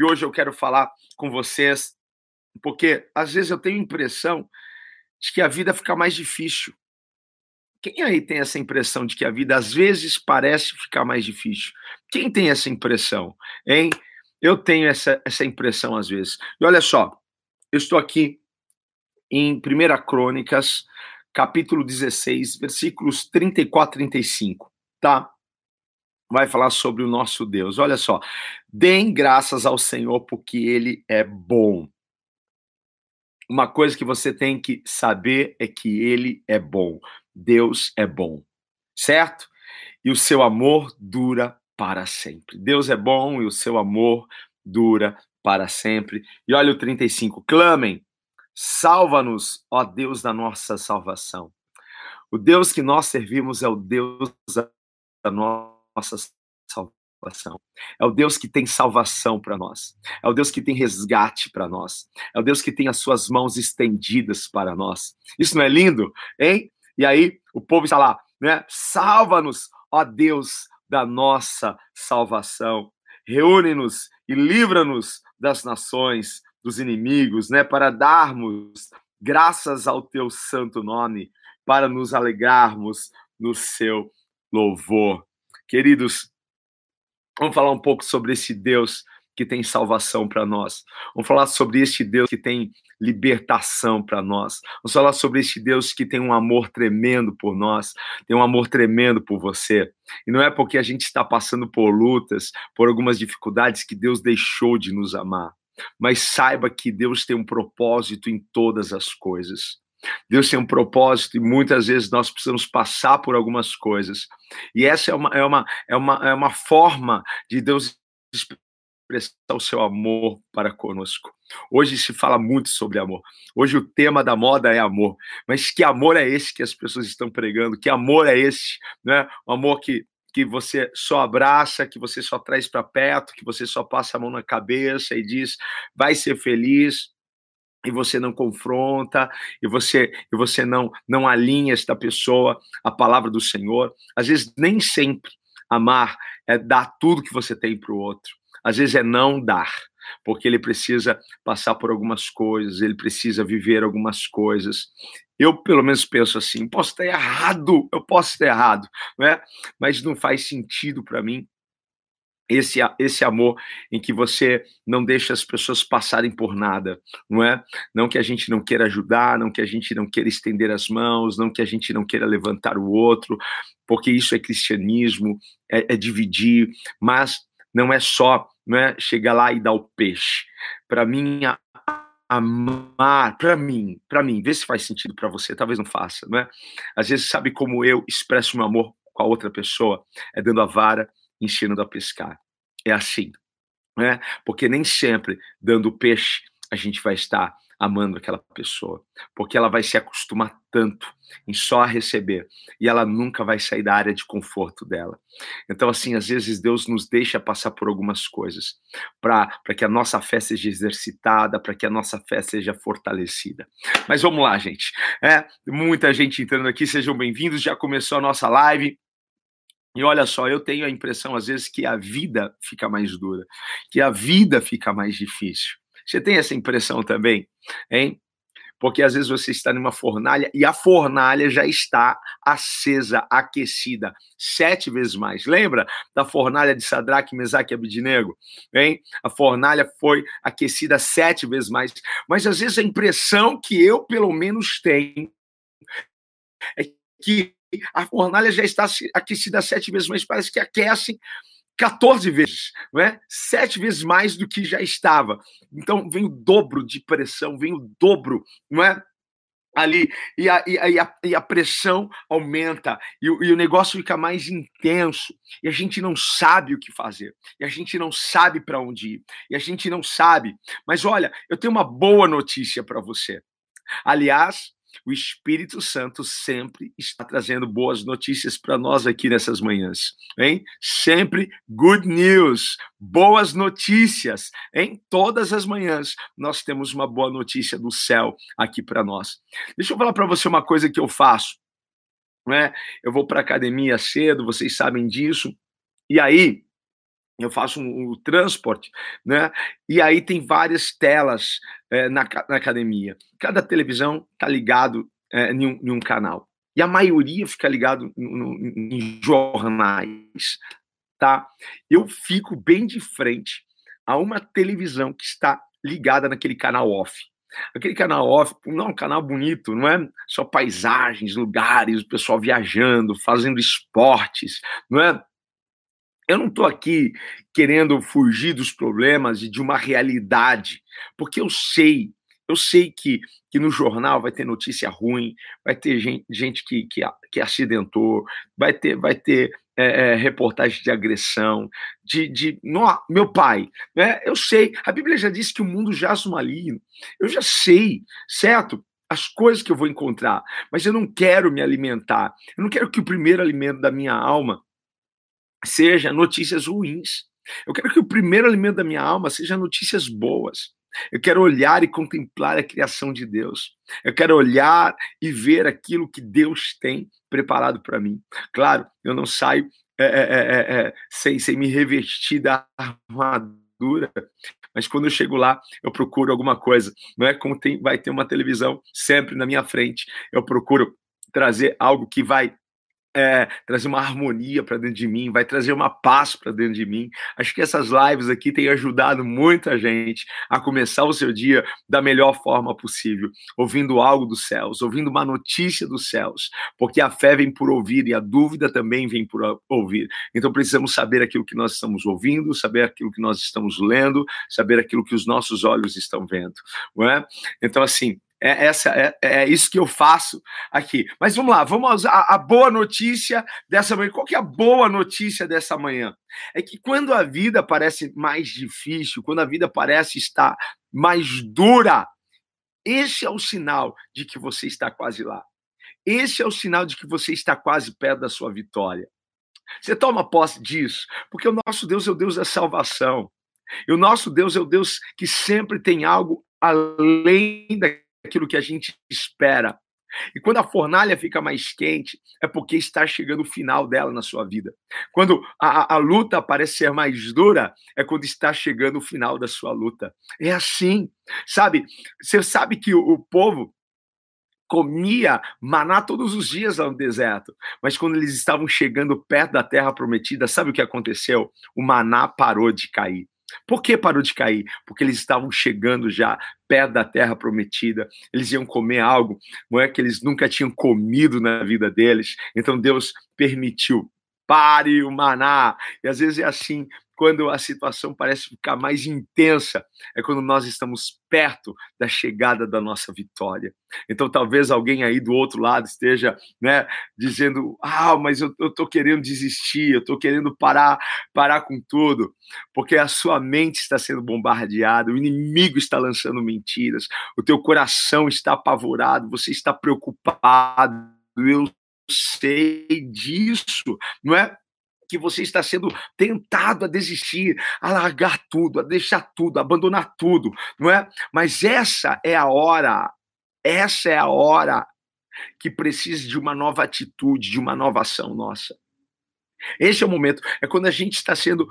e hoje eu quero falar com vocês, porque às vezes eu tenho a impressão de que a vida fica mais difícil. Quem aí tem essa impressão de que a vida às vezes parece ficar mais difícil? Quem tem essa impressão, hein? Eu tenho essa, essa impressão às vezes. E olha só, eu estou aqui em 1 Crônicas, capítulo 16, versículos 34 e 35, tá? Vai falar sobre o nosso Deus. Olha só. Deem graças ao Senhor porque ele é bom. Uma coisa que você tem que saber é que ele é bom. Deus é bom. Certo? E o seu amor dura para sempre. Deus é bom e o seu amor dura para sempre. E olha o 35. Clamem, salva-nos, ó Deus da nossa salvação. O Deus que nós servimos é o Deus da nossa salvação. É o Deus que tem salvação para nós. É o Deus que tem resgate para nós. É o Deus que tem as suas mãos estendidas para nós. Isso não é lindo, hein? E aí o povo está lá, né? Salva-nos, ó Deus da nossa salvação. Reúne-nos e livra-nos das nações, dos inimigos, né, para darmos graças ao teu santo nome, para nos alegrarmos no seu louvor. Queridos, vamos falar um pouco sobre esse Deus que tem salvação para nós. Vamos falar sobre este Deus que tem libertação para nós. Vamos falar sobre este Deus que tem um amor tremendo por nós, tem um amor tremendo por você. E não é porque a gente está passando por lutas, por algumas dificuldades que Deus deixou de nos amar. Mas saiba que Deus tem um propósito em todas as coisas. Deus tem um propósito e muitas vezes nós precisamos passar por algumas coisas. E essa é uma, é uma, é uma, é uma forma de Deus expressar o seu amor para conosco. Hoje se fala muito sobre amor. Hoje o tema da moda é amor. Mas que amor é esse que as pessoas estão pregando? Que amor é esse? Né? O amor que, que você só abraça, que você só traz para perto, que você só passa a mão na cabeça e diz: vai ser feliz. E você não confronta, e você e você não não alinha esta pessoa à palavra do Senhor. Às vezes nem sempre amar é dar tudo que você tem para o outro às vezes é não dar, porque ele precisa passar por algumas coisas, ele precisa viver algumas coisas. Eu, pelo menos, penso assim: posso estar errado, eu posso estar errado, né? mas não faz sentido para mim esse, esse amor em que você não deixa as pessoas passarem por nada, não é? Não que a gente não queira ajudar, não que a gente não queira estender as mãos, não que a gente não queira levantar o outro, porque isso é cristianismo, é, é dividir, mas não é só não é chegar lá e dar o peixe. Para mim, amar, para mim, para mim, vê se faz sentido para você, talvez não faça, não é? Às vezes, sabe como eu expresso meu amor com a outra pessoa? É dando a vara, ensinando a pescar. É assim, não é? Porque nem sempre dando peixe a gente vai estar amando aquela pessoa, porque ela vai se acostumar tanto em só receber e ela nunca vai sair da área de conforto dela. Então, assim, às vezes Deus nos deixa passar por algumas coisas para que a nossa fé seja exercitada, para que a nossa fé seja fortalecida. Mas vamos lá, gente. É, muita gente entrando aqui, sejam bem-vindos. Já começou a nossa live. E olha só, eu tenho a impressão às vezes que a vida fica mais dura, que a vida fica mais difícil. Você tem essa impressão também, hein? Porque às vezes você está numa fornalha e a fornalha já está acesa, aquecida, sete vezes mais. Lembra da fornalha de Sadraque, Mesaque e Abidinego? Hein? A fornalha foi aquecida sete vezes mais. Mas às vezes a impressão que eu, pelo menos, tenho é que a fornalha já está aquecida sete vezes mais, parece que aquece 14 vezes, não é? Sete vezes mais do que já estava. Então vem o dobro de pressão, vem o dobro, não é? ali e a, e a, e a pressão aumenta e e o, negócio fica mais intenso e a gente não sabe o que fazer e a gente não sabe para onde ir e a gente não sabe mas olha eu tenho uma boa notícia para você aliás o Espírito Santo sempre está trazendo boas notícias para nós aqui nessas manhãs, hein? Sempre good news, boas notícias, em todas as manhãs nós temos uma boa notícia do céu aqui para nós. Deixa eu falar para você uma coisa que eu faço, né? Eu vou para academia cedo, vocês sabem disso. E aí, eu faço um, um, transporte, né? E aí tem várias telas é, na, na, academia. Cada televisão tá ligado é, em, um, em, um, canal. E a maioria fica ligado em jornais, tá? Eu fico bem de frente a uma televisão que está ligada naquele canal off. Aquele canal off, não é um canal bonito, não é só paisagens, lugares, o pessoal viajando, fazendo esportes, não é? Eu não estou aqui querendo fugir dos problemas e de uma realidade, porque eu sei, eu sei que, que no jornal vai ter notícia ruim, vai ter gente, gente que, que, que acidentou, vai ter, vai ter é, é, reportagem de agressão, de, de no, meu pai, né? Eu sei, a Bíblia já disse que o mundo jaz no maligno. Eu já sei, certo? As coisas que eu vou encontrar, mas eu não quero me alimentar. Eu não quero que o primeiro alimento da minha alma seja notícias ruins. Eu quero que o primeiro alimento da minha alma seja notícias boas. Eu quero olhar e contemplar a criação de Deus. Eu quero olhar e ver aquilo que Deus tem preparado para mim. Claro, eu não saio é, é, é, sem, sem me revestir da armadura, mas quando eu chego lá, eu procuro alguma coisa. Não é como tem, vai ter uma televisão sempre na minha frente. Eu procuro trazer algo que vai é, trazer uma harmonia para dentro de mim, vai trazer uma paz para dentro de mim. Acho que essas lives aqui têm ajudado muita gente a começar o seu dia da melhor forma possível, ouvindo algo dos céus, ouvindo uma notícia dos céus, porque a fé vem por ouvir e a dúvida também vem por ouvir. Então precisamos saber aquilo que nós estamos ouvindo, saber aquilo que nós estamos lendo, saber aquilo que os nossos olhos estão vendo, não é? Então assim, é, essa, é, é, isso que eu faço aqui. Mas vamos lá, vamos a, a boa notícia dessa manhã. Qual que é a boa notícia dessa manhã? É que quando a vida parece mais difícil, quando a vida parece estar mais dura, esse é o sinal de que você está quase lá. Esse é o sinal de que você está quase perto da sua vitória. Você toma posse disso, porque o nosso Deus é o Deus da salvação. E o nosso Deus é o Deus que sempre tem algo além da aquilo que a gente espera. E quando a fornalha fica mais quente, é porque está chegando o final dela na sua vida. Quando a, a, luta parece ser mais dura, é quando está chegando o final da sua luta. É assim, sabe? Você sabe que o, o povo comia maná todos os dias lá no deserto, mas quando eles estavam chegando perto da terra prometida, sabe o que aconteceu? O maná parou de cair. Por que parou de cair? Porque eles estavam chegando já perto da terra prometida, eles iam comer algo, não é que eles nunca tinham comido na vida deles. Então Deus permitiu. Pare o maná. E às vezes é assim, quando a situação parece ficar mais intensa, é quando nós estamos perto da chegada da nossa vitória. Então, talvez alguém aí do outro lado esteja né, dizendo: Ah, mas eu estou querendo desistir, eu estou querendo parar, parar com tudo, porque a sua mente está sendo bombardeada, o inimigo está lançando mentiras, o teu coração está apavorado, você está preocupado. Eu sei disso, não é? Que você está sendo tentado a desistir, a largar tudo, a deixar tudo, a abandonar tudo, não é? Mas essa é a hora, essa é a hora que precisa de uma nova atitude, de uma nova ação nossa. Esse é o momento, é quando a gente está sendo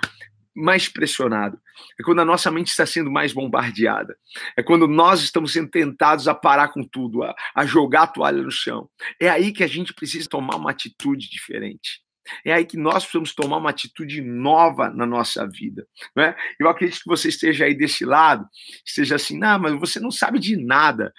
mais pressionado, é quando a nossa mente está sendo mais bombardeada, é quando nós estamos sendo tentados a parar com tudo, a, a jogar a toalha no chão. É aí que a gente precisa tomar uma atitude diferente. É aí que nós precisamos tomar uma atitude nova na nossa vida. Né? Eu acredito que você esteja aí desse lado, esteja assim, não, mas você não sabe de nada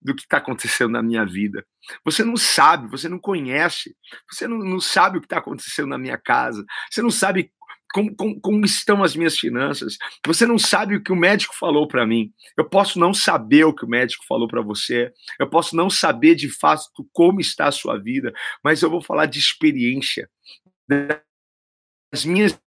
do que está acontecendo na minha vida. Você não sabe, você não conhece, você não, não sabe o que está acontecendo na minha casa, você não sabe como, como, como, estão as minhas finanças. Você não sabe o que o médico falou para mim. Eu posso não saber o que o médico falou para você. Eu posso não saber de fato como está a sua vida, mas eu vou falar de experiência, das minhas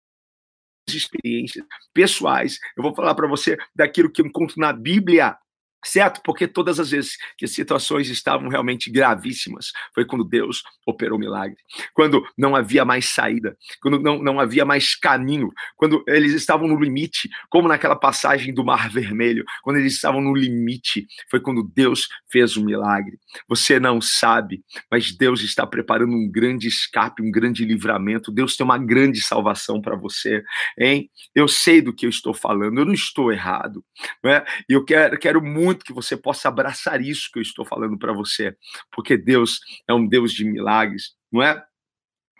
experiências pessoais. Eu vou falar para você daquilo que eu encontro na Bíblia Certo? Porque todas as vezes que as situações estavam realmente gravíssimas, foi quando Deus operou milagre. Quando não havia mais saída, quando não, não havia mais caminho, quando eles estavam no limite, como naquela passagem do Mar Vermelho, quando eles estavam no limite, foi quando Deus fez o milagre. Você não sabe, mas Deus está preparando um grande escape, um grande livramento. Deus tem uma grande salvação para você, hein? Eu sei do que eu estou falando, eu não estou errado, né? Eu quero, quero muito muito que você possa abraçar isso que eu estou falando para você, porque Deus é um Deus de milagres, não é?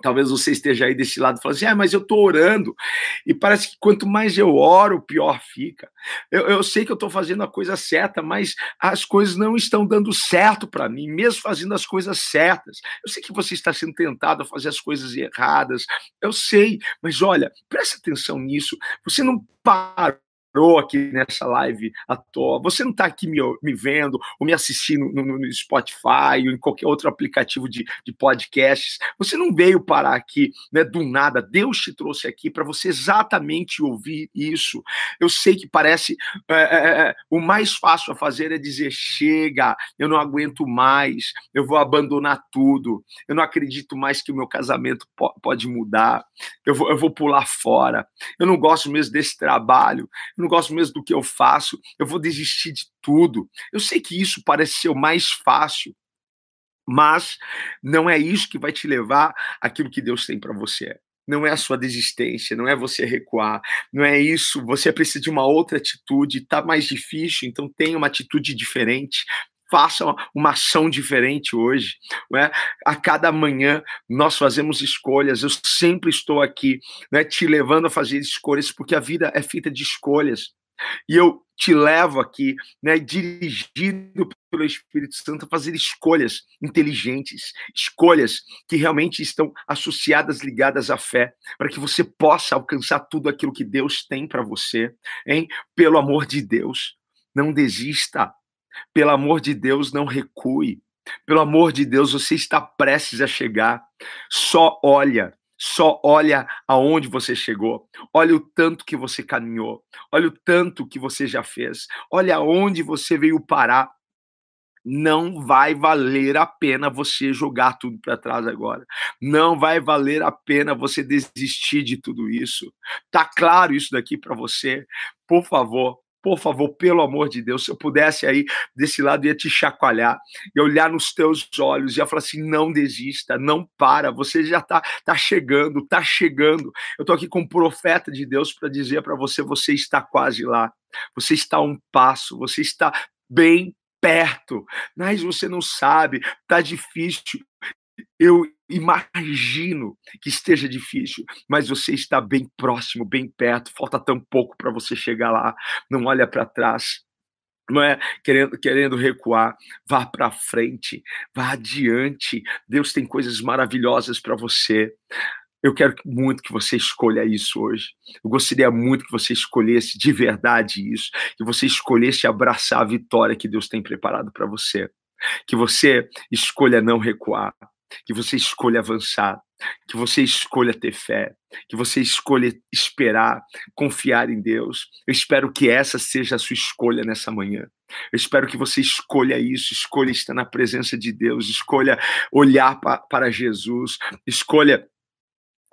Talvez você esteja aí desse lado falando assim, ah, mas eu estou orando, e parece que quanto mais eu oro, pior fica. Eu, eu sei que eu estou fazendo a coisa certa, mas as coisas não estão dando certo para mim, mesmo fazendo as coisas certas. Eu sei que você está sendo tentado a fazer as coisas erradas, eu sei, mas olha, preste atenção nisso. Você não parou parou aqui nessa live à toa, você não está aqui me, me vendo ou me assistindo no, no, Spotify ou em qualquer outro aplicativo de, de podcasts, você não veio parar aqui né, do nada, Deus te trouxe aqui para você exatamente ouvir isso. Eu sei que parece é, é, é, o mais fácil a fazer é dizer: chega, eu não aguento mais, eu vou abandonar tudo, eu não acredito mais que o meu casamento po pode mudar, eu vou, eu vou pular fora, eu não gosto mesmo desse trabalho, eu não não gosto mesmo do que eu faço, eu vou desistir de tudo. Eu sei que isso parece ser o mais fácil, mas não é isso que vai te levar àquilo que Deus tem para você. Não é a sua desistência, não é você recuar, não é isso. Você precisa de uma outra atitude, está mais difícil, então tenha uma atitude diferente faça uma ação diferente hoje. Né? A cada manhã nós fazemos escolhas. Eu sempre estou aqui né, te levando a fazer escolhas, porque a vida é feita de escolhas. E eu te levo aqui, né, dirigido pelo Espírito Santo, a fazer escolhas inteligentes, escolhas que realmente estão associadas, ligadas à fé, para que você possa alcançar tudo aquilo que Deus tem para você, hein? Pelo amor de Deus, não desista, pelo amor de Deus, não recue. Pelo amor de Deus, você está prestes a chegar. Só olha, só olha aonde você chegou. Olha o tanto que você caminhou. Olha o tanto que você já fez. Olha aonde você veio parar. Não vai valer a pena você jogar tudo para trás agora. Não vai valer a pena você desistir de tudo isso. Tá claro isso daqui para você? Por favor, por favor, pelo amor de Deus, se eu pudesse aí desse lado, ia te chacoalhar, e olhar nos teus olhos, ia falar assim: não desista, não para, você já está tá chegando, está chegando. Eu estou aqui com um profeta de Deus para dizer para você: você está quase lá, você está a um passo, você está bem perto, mas você não sabe, tá difícil. Eu imagino que esteja difícil, mas você está bem próximo, bem perto, falta tão pouco para você chegar lá. Não olha para trás. Não é querendo, querendo recuar, vá para frente, vá adiante. Deus tem coisas maravilhosas para você. Eu quero muito que você escolha isso hoje. Eu gostaria muito que você escolhesse de verdade isso, que você escolhesse abraçar a vitória que Deus tem preparado para você. Que você escolha não recuar, que você escolha avançar, que você escolha ter fé, que você escolha esperar, confiar em Deus. Eu espero que essa seja a sua escolha nessa manhã. Eu espero que você escolha isso, escolha estar na presença de Deus, escolha olhar para Jesus, escolha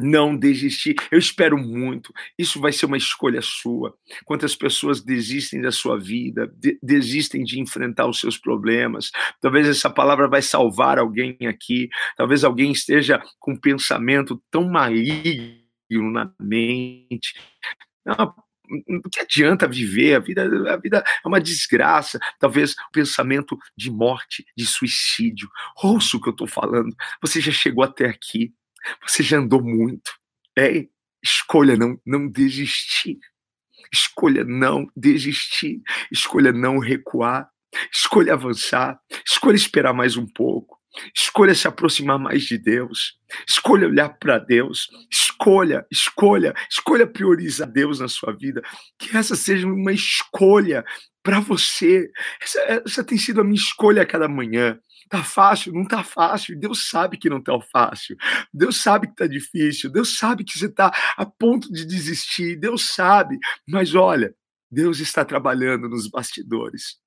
não desistir. Eu espero muito. Isso vai ser uma escolha sua. Quantas pessoas desistem da sua vida, de desistem de enfrentar os seus problemas. Talvez essa palavra vai salvar alguém aqui. Talvez alguém esteja com um pensamento tão maligno na mente. Não, o que adianta viver? A vida, a vida é uma desgraça. Talvez o pensamento de morte, de suicídio. Ouça o que eu estou falando. Você já chegou até aqui. Você já andou muito. É, escolha não, não desistir. Escolha não desistir. Escolha não recuar. Escolha avançar. Escolha esperar mais um pouco. Escolha se aproximar mais de Deus. Escolha olhar para Deus. Escolha, escolha, escolha priorizar Deus na sua vida. Que essa seja uma escolha para você. Essa, essa tem sido a minha escolha a cada manhã. Tá fácil? Não tá fácil. Deus sabe que não tá fácil. Deus sabe que tá difícil. Deus sabe que você tá a ponto de desistir. Deus sabe. Mas olha, Deus está trabalhando nos bastidores.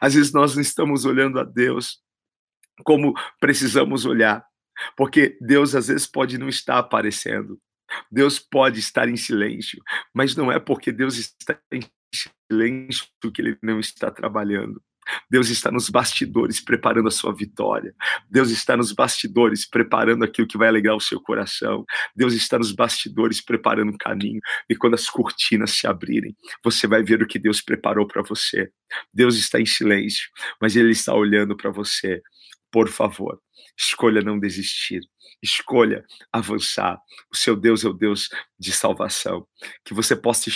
Às vezes nós não estamos olhando a Deus como precisamos olhar, porque Deus às vezes pode não estar aparecendo. Deus pode estar em silêncio, mas não é porque Deus está em silêncio que ele não está trabalhando. Deus está nos bastidores preparando a sua vitória. Deus está nos bastidores preparando aquilo que vai alegrar o seu coração. Deus está nos bastidores preparando o caminho. E quando as cortinas se abrirem, você vai ver o que Deus preparou para você. Deus está em silêncio, mas Ele está olhando para você. Por favor, escolha não desistir. Escolha avançar. O seu Deus é o Deus de salvação. Que você possa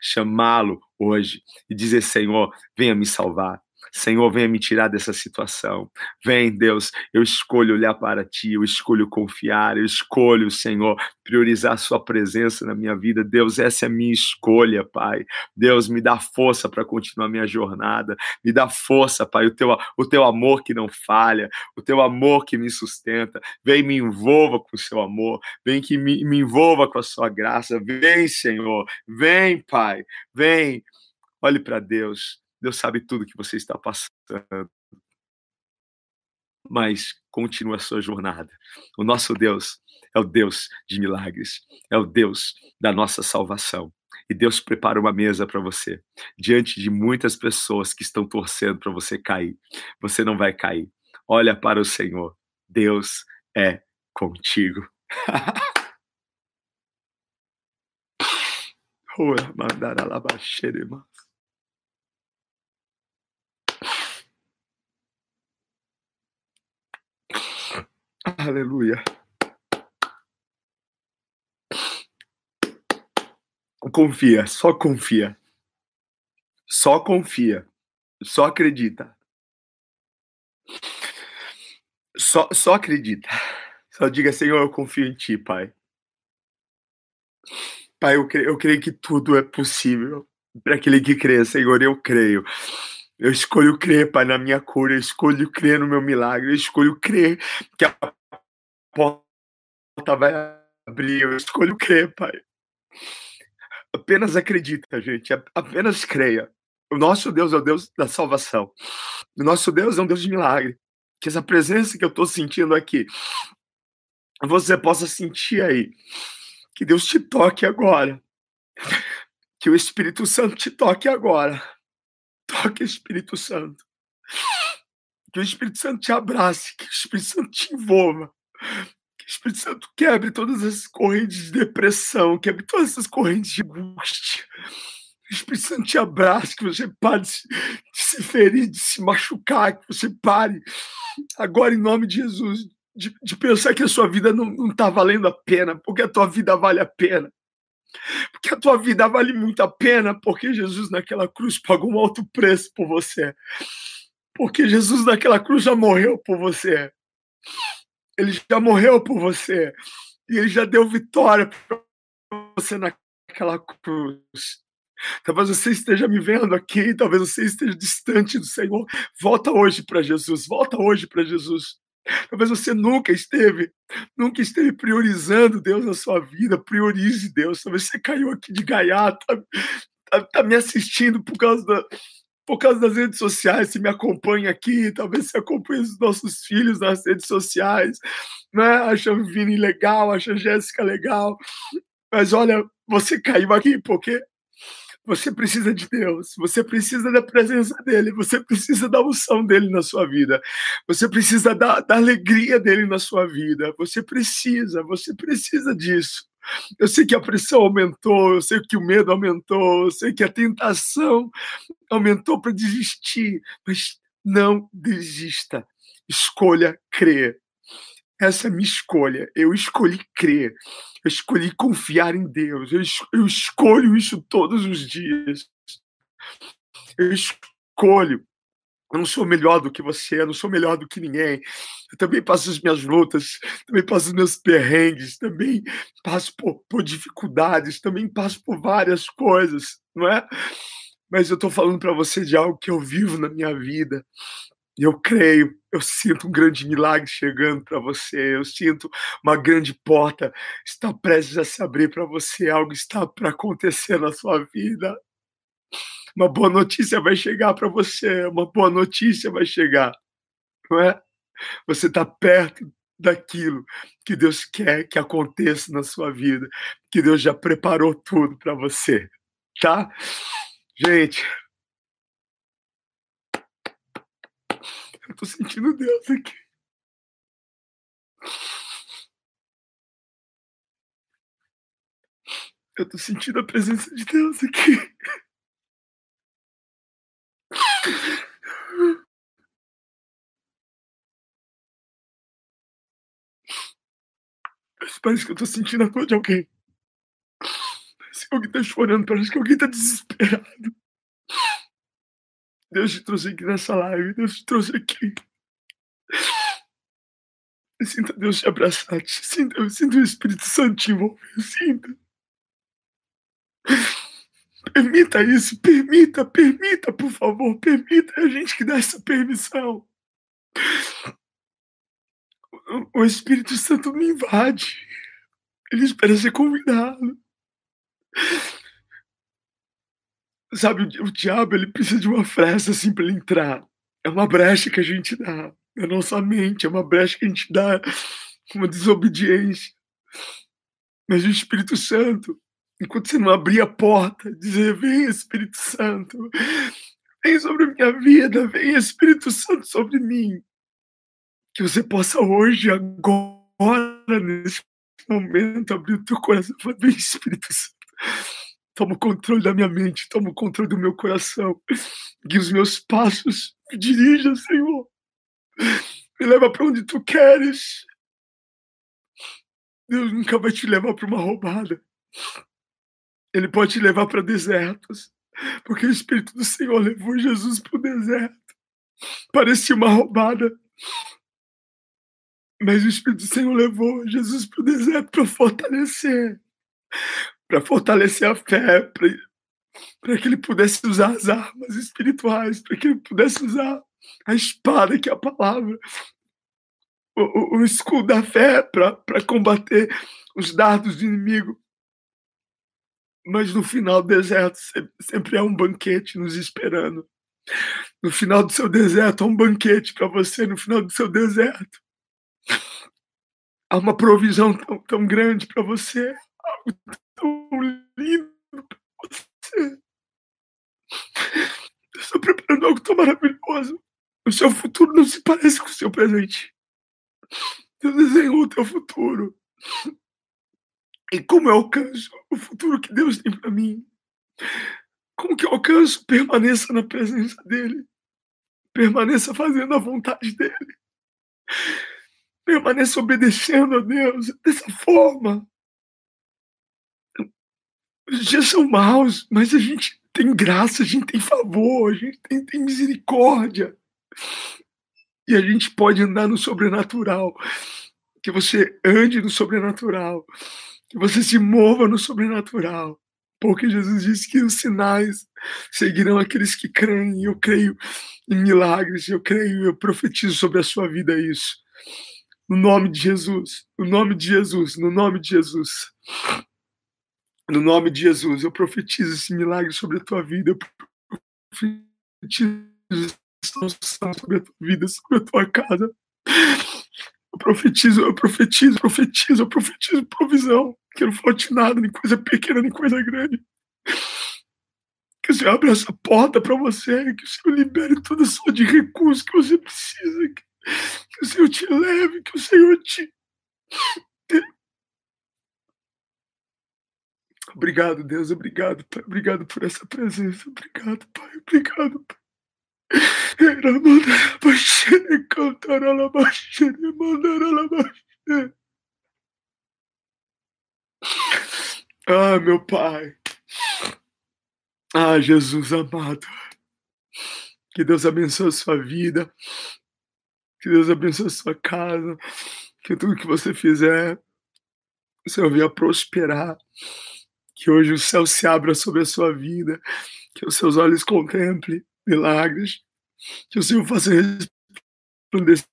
chamá-lo hoje e dizer: Senhor, venha me salvar. Senhor, venha me tirar dessa situação. Vem, Deus, eu escolho olhar para ti, eu escolho confiar, eu escolho, Senhor, priorizar a sua presença na minha vida. Deus, essa é a minha escolha, Pai. Deus, me dá força para continuar minha jornada. Me dá força, Pai, o teu, o teu amor que não falha, o teu amor que me sustenta. Vem, me envolva com o seu amor. Vem que me, me envolva com a sua graça. Vem, Senhor. Vem, Pai. Vem. Olhe para Deus. Deus sabe tudo que você está passando. Mas continua a sua jornada. O nosso Deus é o Deus de milagres, é o Deus da nossa salvação. E Deus prepara uma mesa para você, diante de muitas pessoas que estão torcendo para você cair. Você não vai cair. Olha para o Senhor. Deus é contigo. Ora, mandar a Aleluia. Confia, só confia. Só confia. Só acredita. Só, só acredita. Só diga, Senhor, eu confio em Ti, Pai. Pai, eu creio, eu creio que tudo é possível para aquele que crê, Senhor, eu creio. Eu escolho crer, Pai, na minha cura, eu escolho crer no meu milagre, eu escolho crer que a porta vai abrir. Eu escolho crer, Pai. Apenas acredita, gente. Apenas creia. O nosso Deus é o Deus da salvação. O nosso Deus é um Deus de milagre. Que essa presença que eu estou sentindo aqui, você possa sentir aí. Que Deus te toque agora. Que o Espírito Santo te toque agora. Toque, Espírito Santo. Que o Espírito Santo te abrace. Que o Espírito Santo te envolva. Que o Espírito Santo quebre todas as correntes de depressão, quebre todas essas correntes de angústia. Que o Espírito Santo te abrace, que você pare de se, de se ferir, de se machucar, que você pare agora em nome de Jesus, de, de pensar que a sua vida não está valendo a pena, porque a tua vida vale a pena. Porque a tua vida vale muito a pena, porque Jesus naquela cruz pagou um alto preço por você. Porque Jesus naquela cruz já morreu por você. Ele já morreu por você. E ele já deu vitória para você naquela cruz. Talvez você esteja me vendo aqui, talvez você esteja distante do Senhor. Volta hoje para Jesus, volta hoje para Jesus. Talvez você nunca esteve, nunca esteve priorizando Deus na sua vida. Priorize Deus. Talvez você caiu aqui de gaiato, tá, tá, tá me assistindo por causa da, por causa das redes sociais, se me acompanha aqui, talvez você acompanhe os nossos filhos nas redes sociais, né? Acha o Vini legal, acha a Jéssica legal. Mas olha, você caiu aqui porque você precisa de Deus, você precisa da presença dele, você precisa da unção dele na sua vida, você precisa da, da alegria dele na sua vida, você precisa, você precisa disso. Eu sei que a pressão aumentou, eu sei que o medo aumentou, eu sei que a tentação aumentou para desistir, mas não desista. Escolha crer. Essa é a minha escolha. Eu escolhi crer. Eu escolhi confiar em Deus. Eu, es eu escolho isso todos os dias. Eu escolho eu não sou melhor do que você, eu não sou melhor do que ninguém. Eu também passo as minhas lutas, também passo os meus perrengues, também passo por, por dificuldades, também passo por várias coisas, não é? Mas eu estou falando para você de algo que eu vivo na minha vida. E eu creio, eu sinto um grande milagre chegando para você, eu sinto uma grande porta está prestes a se abrir para você, algo está para acontecer na sua vida. Uma boa notícia vai chegar para você, uma boa notícia vai chegar, não é? Você está perto daquilo que Deus quer que aconteça na sua vida, que Deus já preparou tudo para você, tá? Gente, eu tô sentindo Deus aqui. Eu tô sentindo a presença de Deus aqui. Parece que eu tô sentindo a dor de alguém. Parece que alguém tá chorando, parece que alguém tá desesperado. Deus te trouxe aqui nessa live, Deus te trouxe aqui. Sinta Deus te abraçar, sinta, sinta o Espírito Santo te envolver, sinta. Permita isso, permita, permita, por favor, permita é a gente que dá essa permissão. O Espírito Santo me invade. Ele espera ser convidado. Sabe, o, diabo ele precisa de uma fresta assim para ele entrar. É uma brecha que a gente dá. É a nossa mente, é uma brecha que a gente dá, uma desobediência. Mas o Espírito Santo, enquanto você não abrir a porta, dizer: Vem Espírito Santo, vem sobre minha vida, vem Espírito Santo sobre mim. Que você possa hoje, agora, nesse momento, abrir o teu coração e falar: Vem Espírito Santo. Toma o controle da minha mente, toma o controle do meu coração. Guia os meus passos, me dirija, Senhor. Me leva para onde tu queres. Deus nunca vai te levar para uma roubada. Ele pode te levar para desertos, porque o Espírito do Senhor levou Jesus para o deserto. Parecia uma roubada, mas o Espírito do Senhor levou Jesus para o deserto para fortalecer, para fortalecer a fé, para que ele pudesse usar as armas espirituais, para que ele pudesse usar a espada, que é a palavra, o, o, o escudo da fé para combater os dardos do inimigo. Mas no final do deserto sempre há um banquete nos esperando. No final do seu deserto há um banquete para você, no final do seu deserto. Há uma provisão tão, tão grande para você, algo tão lindo para você. Eu estou preparando algo tão maravilhoso. O seu futuro não se parece com o seu presente. Deus desenhou o teu futuro. E como eu alcanço o futuro que Deus tem para mim? Como que eu alcanço? Permaneça na presença dEle. Permaneça fazendo a vontade dEle. Permaneça obedecendo a Deus dessa forma. Os dias são maus, mas a gente tem graça, a gente tem favor, a gente tem, tem misericórdia. E a gente pode andar no sobrenatural. Que você ande no sobrenatural. Que você se mova no sobrenatural. Porque Jesus disse que os sinais seguirão aqueles que creem. E eu creio em milagres. Eu creio, eu profetizo sobre a sua vida isso. No nome de Jesus. No nome de Jesus. No nome de Jesus. No nome de Jesus, eu profetizo esse milagre sobre a tua vida. Eu profetizo sobre a tua vida, sobre a tua casa. Eu profetizo, eu profetizo, profetizo, eu profetizo provisão. Que não falte nada, nem coisa pequena, nem coisa grande. Que o Senhor abra essa porta para você, que o Senhor libere toda a sua de recursos que você precisa. Que, que o Senhor te leve, que o Senhor te. Obrigado, Deus, obrigado, Pai. Obrigado por essa presença. Obrigado, Pai. Obrigado, Pai. Ah, meu Pai. Ah, Jesus amado. Que Deus abençoe a sua vida. Que Deus abençoe a sua casa. Que tudo que você fizer, o Senhor venha prosperar. Que hoje o céu se abra sobre a sua vida. Que os seus olhos contemplem milagres. Que o Senhor faça resplandecer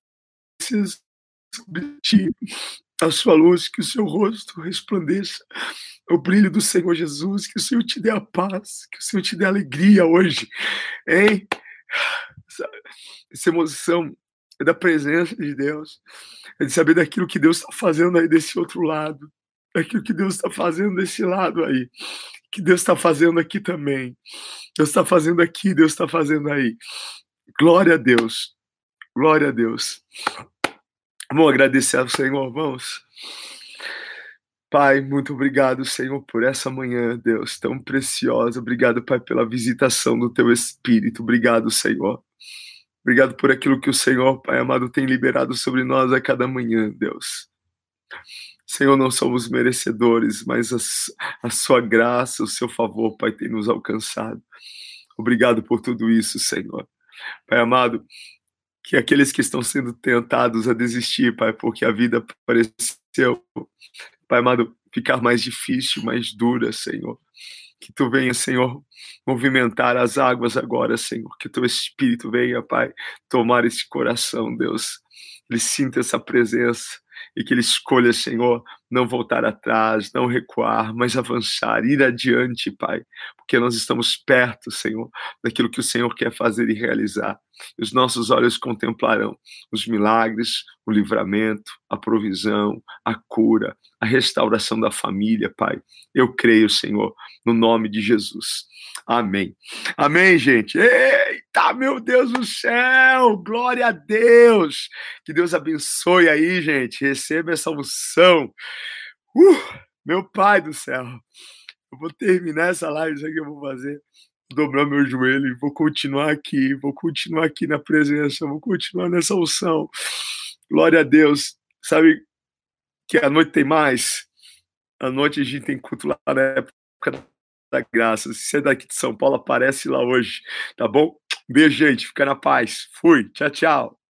sobre ti a sua luz, que o seu rosto resplandeça, o brilho do Senhor Jesus, que o Senhor te dê a paz, que o Senhor te dê alegria hoje, hein? Essa, essa emoção da presença de Deus, é de saber daquilo que Deus está fazendo aí desse outro lado, daquilo que Deus está fazendo desse lado aí, que Deus está fazendo aqui também. Deus está fazendo aqui, Deus está fazendo aí. Glória a Deus, glória a Deus. Vamos agradecer ao Senhor, vamos. Pai, muito obrigado, Senhor, por essa manhã, Deus, tão preciosa. Obrigado, Pai, pela visitação do Teu Espírito. Obrigado, Senhor. Obrigado por aquilo que o Senhor, Pai amado, tem liberado sobre nós a cada manhã, Deus. Senhor, não somos merecedores, mas a, a Sua graça, o Seu favor, Pai, tem nos alcançado. Obrigado por tudo isso, Senhor. Pai amado, que aqueles que estão sendo tentados a desistir, Pai, porque a vida pareceu, Pai amado, ficar mais difícil, mais dura, Senhor. Que tu venha, Senhor, movimentar as águas agora, Senhor. Que teu Espírito venha, Pai, tomar esse coração, Deus. Ele sinta essa presença e que ele escolha, Senhor, não voltar atrás, não recuar, mas avançar, ir adiante, Pai, porque nós estamos perto, Senhor, daquilo que o Senhor quer fazer e realizar. Os nossos olhos contemplarão os milagres, o livramento, a provisão, a cura, a restauração da família, Pai. Eu creio, Senhor, no nome de Jesus. Amém. Amém, gente. Eita, meu Deus do céu! Glória a Deus! Que Deus abençoe aí, gente. Receba essa unção. Uh, meu Pai do céu. Eu vou terminar essa live, isso aqui eu vou fazer. Dobrar meu joelho e vou continuar aqui, vou continuar aqui na presença, vou continuar nessa unção. Glória a Deus. Sabe que a noite tem mais? A noite a gente tem culto lá na época da graça. Se você é daqui de São Paulo, aparece lá hoje, tá bom? Beijo, gente. Fica na paz. Fui. Tchau, tchau.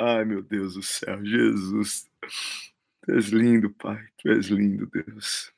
Ai, meu Deus do céu. Jesus. Tu és lindo, Pai. Tu és lindo, Deus.